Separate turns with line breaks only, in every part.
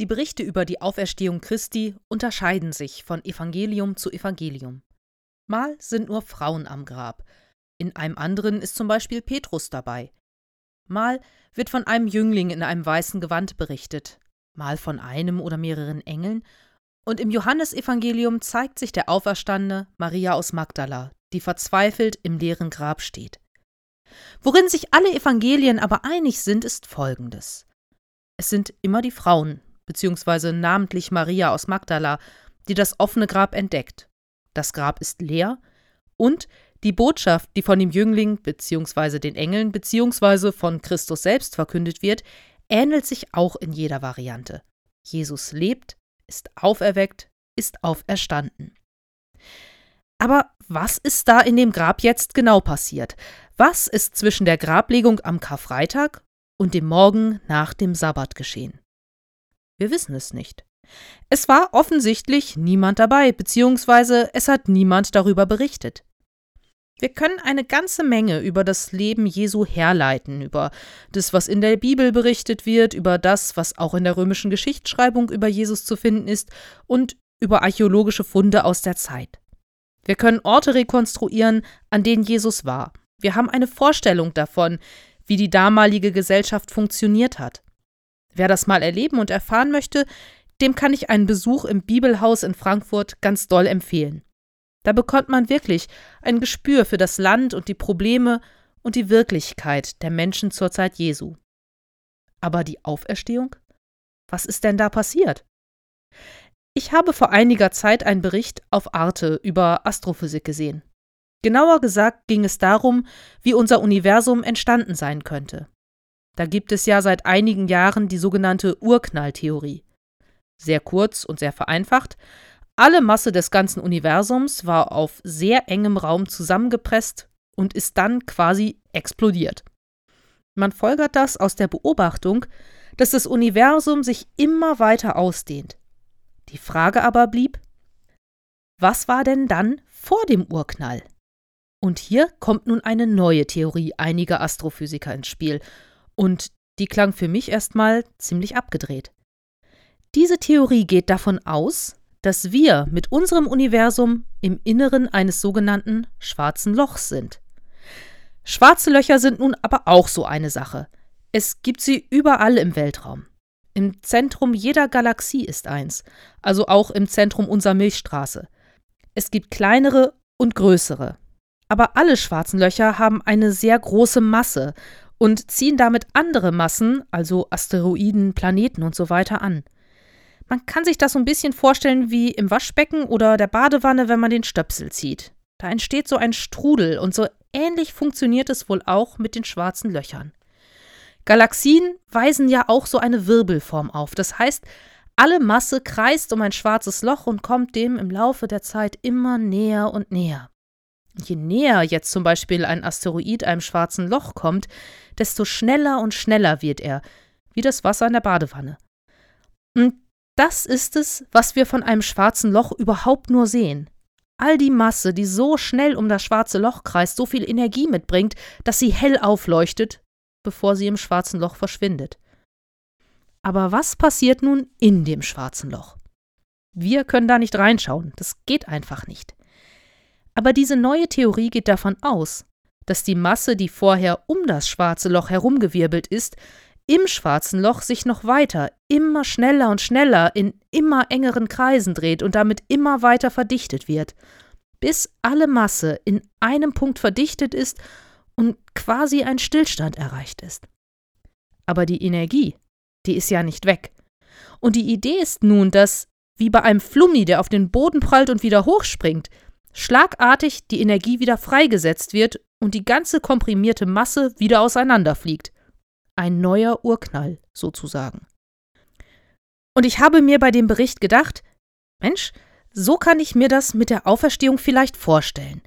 Die Berichte über die Auferstehung Christi unterscheiden sich von Evangelium zu Evangelium. Mal sind nur Frauen am Grab, in einem anderen ist zum Beispiel Petrus dabei. Mal wird von einem Jüngling in einem weißen Gewand berichtet, mal von einem oder mehreren Engeln, und im Johannesevangelium zeigt sich der Auferstandene Maria aus Magdala, die verzweifelt im leeren Grab steht. Worin sich alle Evangelien aber einig sind, ist folgendes. Es sind immer die Frauen, beziehungsweise namentlich Maria aus Magdala, die das offene Grab entdeckt. Das Grab ist leer und die Botschaft, die von dem Jüngling beziehungsweise den Engeln beziehungsweise von Christus selbst verkündet wird, ähnelt sich auch in jeder Variante. Jesus lebt, ist auferweckt, ist auferstanden. Aber was ist da in dem Grab jetzt genau passiert? Was ist zwischen der Grablegung am Karfreitag und dem Morgen nach dem Sabbat geschehen? Wir wissen es nicht. Es war offensichtlich niemand dabei, beziehungsweise es hat niemand darüber berichtet. Wir können eine ganze Menge über das Leben Jesu herleiten, über das, was in der Bibel berichtet wird, über das, was auch in der römischen Geschichtsschreibung über Jesus zu finden ist und über archäologische Funde aus der Zeit. Wir können Orte rekonstruieren, an denen Jesus war. Wir haben eine Vorstellung davon, wie die damalige Gesellschaft funktioniert hat. Wer das mal erleben und erfahren möchte, dem kann ich einen Besuch im Bibelhaus in Frankfurt ganz doll empfehlen. Da bekommt man wirklich ein Gespür für das Land und die Probleme und die Wirklichkeit der Menschen zur Zeit Jesu. Aber die Auferstehung? Was ist denn da passiert? Ich habe vor einiger Zeit einen Bericht auf Arte über Astrophysik gesehen. Genauer gesagt ging es darum, wie unser Universum entstanden sein könnte. Da gibt es ja seit einigen Jahren die sogenannte Urknalltheorie. Sehr kurz und sehr vereinfacht, alle Masse des ganzen Universums war auf sehr engem Raum zusammengepresst und ist dann quasi explodiert. Man folgert das aus der Beobachtung, dass das Universum sich immer weiter ausdehnt. Die Frage aber blieb, was war denn dann vor dem Urknall? Und hier kommt nun eine neue Theorie einiger Astrophysiker ins Spiel, und die klang für mich erstmal ziemlich abgedreht. Diese Theorie geht davon aus, dass wir mit unserem Universum im Inneren eines sogenannten schwarzen Lochs sind. Schwarze Löcher sind nun aber auch so eine Sache. Es gibt sie überall im Weltraum. Im Zentrum jeder Galaxie ist eins, also auch im Zentrum unserer Milchstraße. Es gibt kleinere und größere. Aber alle schwarzen Löcher haben eine sehr große Masse und ziehen damit andere Massen, also Asteroiden, Planeten und so weiter an. Man kann sich das so ein bisschen vorstellen wie im Waschbecken oder der Badewanne, wenn man den Stöpsel zieht. Da entsteht so ein Strudel und so ähnlich funktioniert es wohl auch mit den schwarzen Löchern. Galaxien weisen ja auch so eine Wirbelform auf. Das heißt, alle Masse kreist um ein schwarzes Loch und kommt dem im Laufe der Zeit immer näher und näher. Je näher jetzt zum Beispiel ein Asteroid einem schwarzen Loch kommt, desto schneller und schneller wird er, wie das Wasser in der Badewanne. Und das ist es, was wir von einem schwarzen Loch überhaupt nur sehen. All die Masse, die so schnell um das schwarze Loch kreist, so viel Energie mitbringt, dass sie hell aufleuchtet, bevor sie im schwarzen Loch verschwindet. Aber was passiert nun in dem schwarzen Loch? Wir können da nicht reinschauen, das geht einfach nicht. Aber diese neue Theorie geht davon aus, dass die Masse, die vorher um das schwarze Loch herumgewirbelt ist, im schwarzen Loch sich noch weiter, immer schneller und schneller in immer engeren Kreisen dreht und damit immer weiter verdichtet wird, bis alle Masse in einem Punkt verdichtet ist und quasi ein Stillstand erreicht ist. Aber die Energie, die ist ja nicht weg. Und die Idee ist nun, dass, wie bei einem Flummi, der auf den Boden prallt und wieder hochspringt, schlagartig die Energie wieder freigesetzt wird und die ganze komprimierte Masse wieder auseinanderfliegt ein neuer Urknall sozusagen. Und ich habe mir bei dem Bericht gedacht, Mensch, so kann ich mir das mit der Auferstehung vielleicht vorstellen.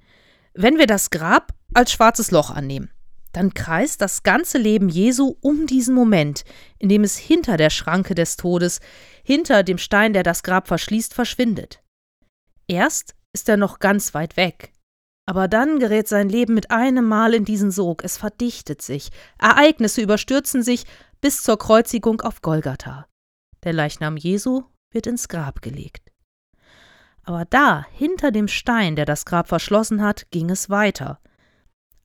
Wenn wir das Grab als schwarzes Loch annehmen, dann kreist das ganze Leben Jesu um diesen Moment, in dem es hinter der Schranke des Todes, hinter dem Stein, der das Grab verschließt, verschwindet. Erst ist er noch ganz weit weg, aber dann gerät sein Leben mit einem Mal in diesen Sog, es verdichtet sich, Ereignisse überstürzen sich bis zur Kreuzigung auf Golgatha. Der Leichnam Jesu wird ins Grab gelegt. Aber da, hinter dem Stein, der das Grab verschlossen hat, ging es weiter.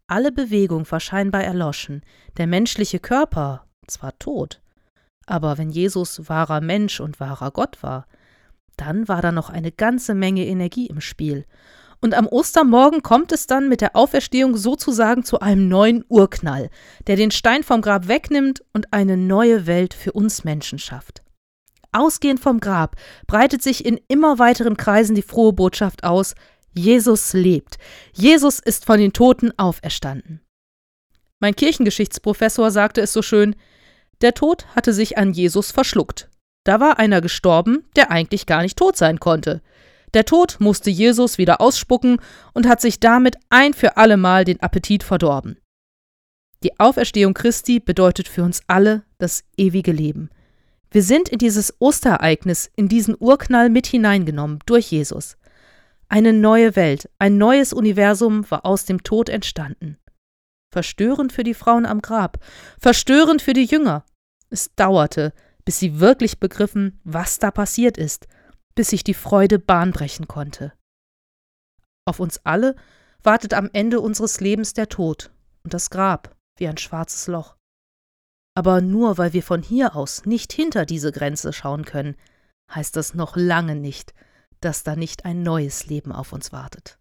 Alle Bewegung war scheinbar erloschen, der menschliche Körper zwar tot, aber wenn Jesus wahrer Mensch und wahrer Gott war, dann war da noch eine ganze Menge Energie im Spiel. Und am Ostermorgen kommt es dann mit der Auferstehung sozusagen zu einem neuen Urknall, der den Stein vom Grab wegnimmt und eine neue Welt für uns Menschen schafft. Ausgehend vom Grab breitet sich in immer weiteren Kreisen die frohe Botschaft aus, Jesus lebt. Jesus ist von den Toten auferstanden. Mein Kirchengeschichtsprofessor sagte es so schön, der Tod hatte sich an Jesus verschluckt. Da war einer gestorben, der eigentlich gar nicht tot sein konnte. Der Tod musste Jesus wieder ausspucken und hat sich damit ein für allemal den Appetit verdorben. Die Auferstehung Christi bedeutet für uns alle das ewige Leben. Wir sind in dieses Osterereignis, in diesen Urknall mit hineingenommen durch Jesus. Eine neue Welt, ein neues Universum war aus dem Tod entstanden. Verstörend für die Frauen am Grab, verstörend für die Jünger. Es dauerte, bis sie wirklich begriffen, was da passiert ist, bis sich die Freude Bahn brechen konnte. Auf uns alle wartet am Ende unseres Lebens der Tod und das Grab wie ein schwarzes Loch. Aber nur weil wir von hier aus nicht hinter diese Grenze schauen können, heißt das noch lange nicht, dass da nicht ein neues Leben auf uns wartet.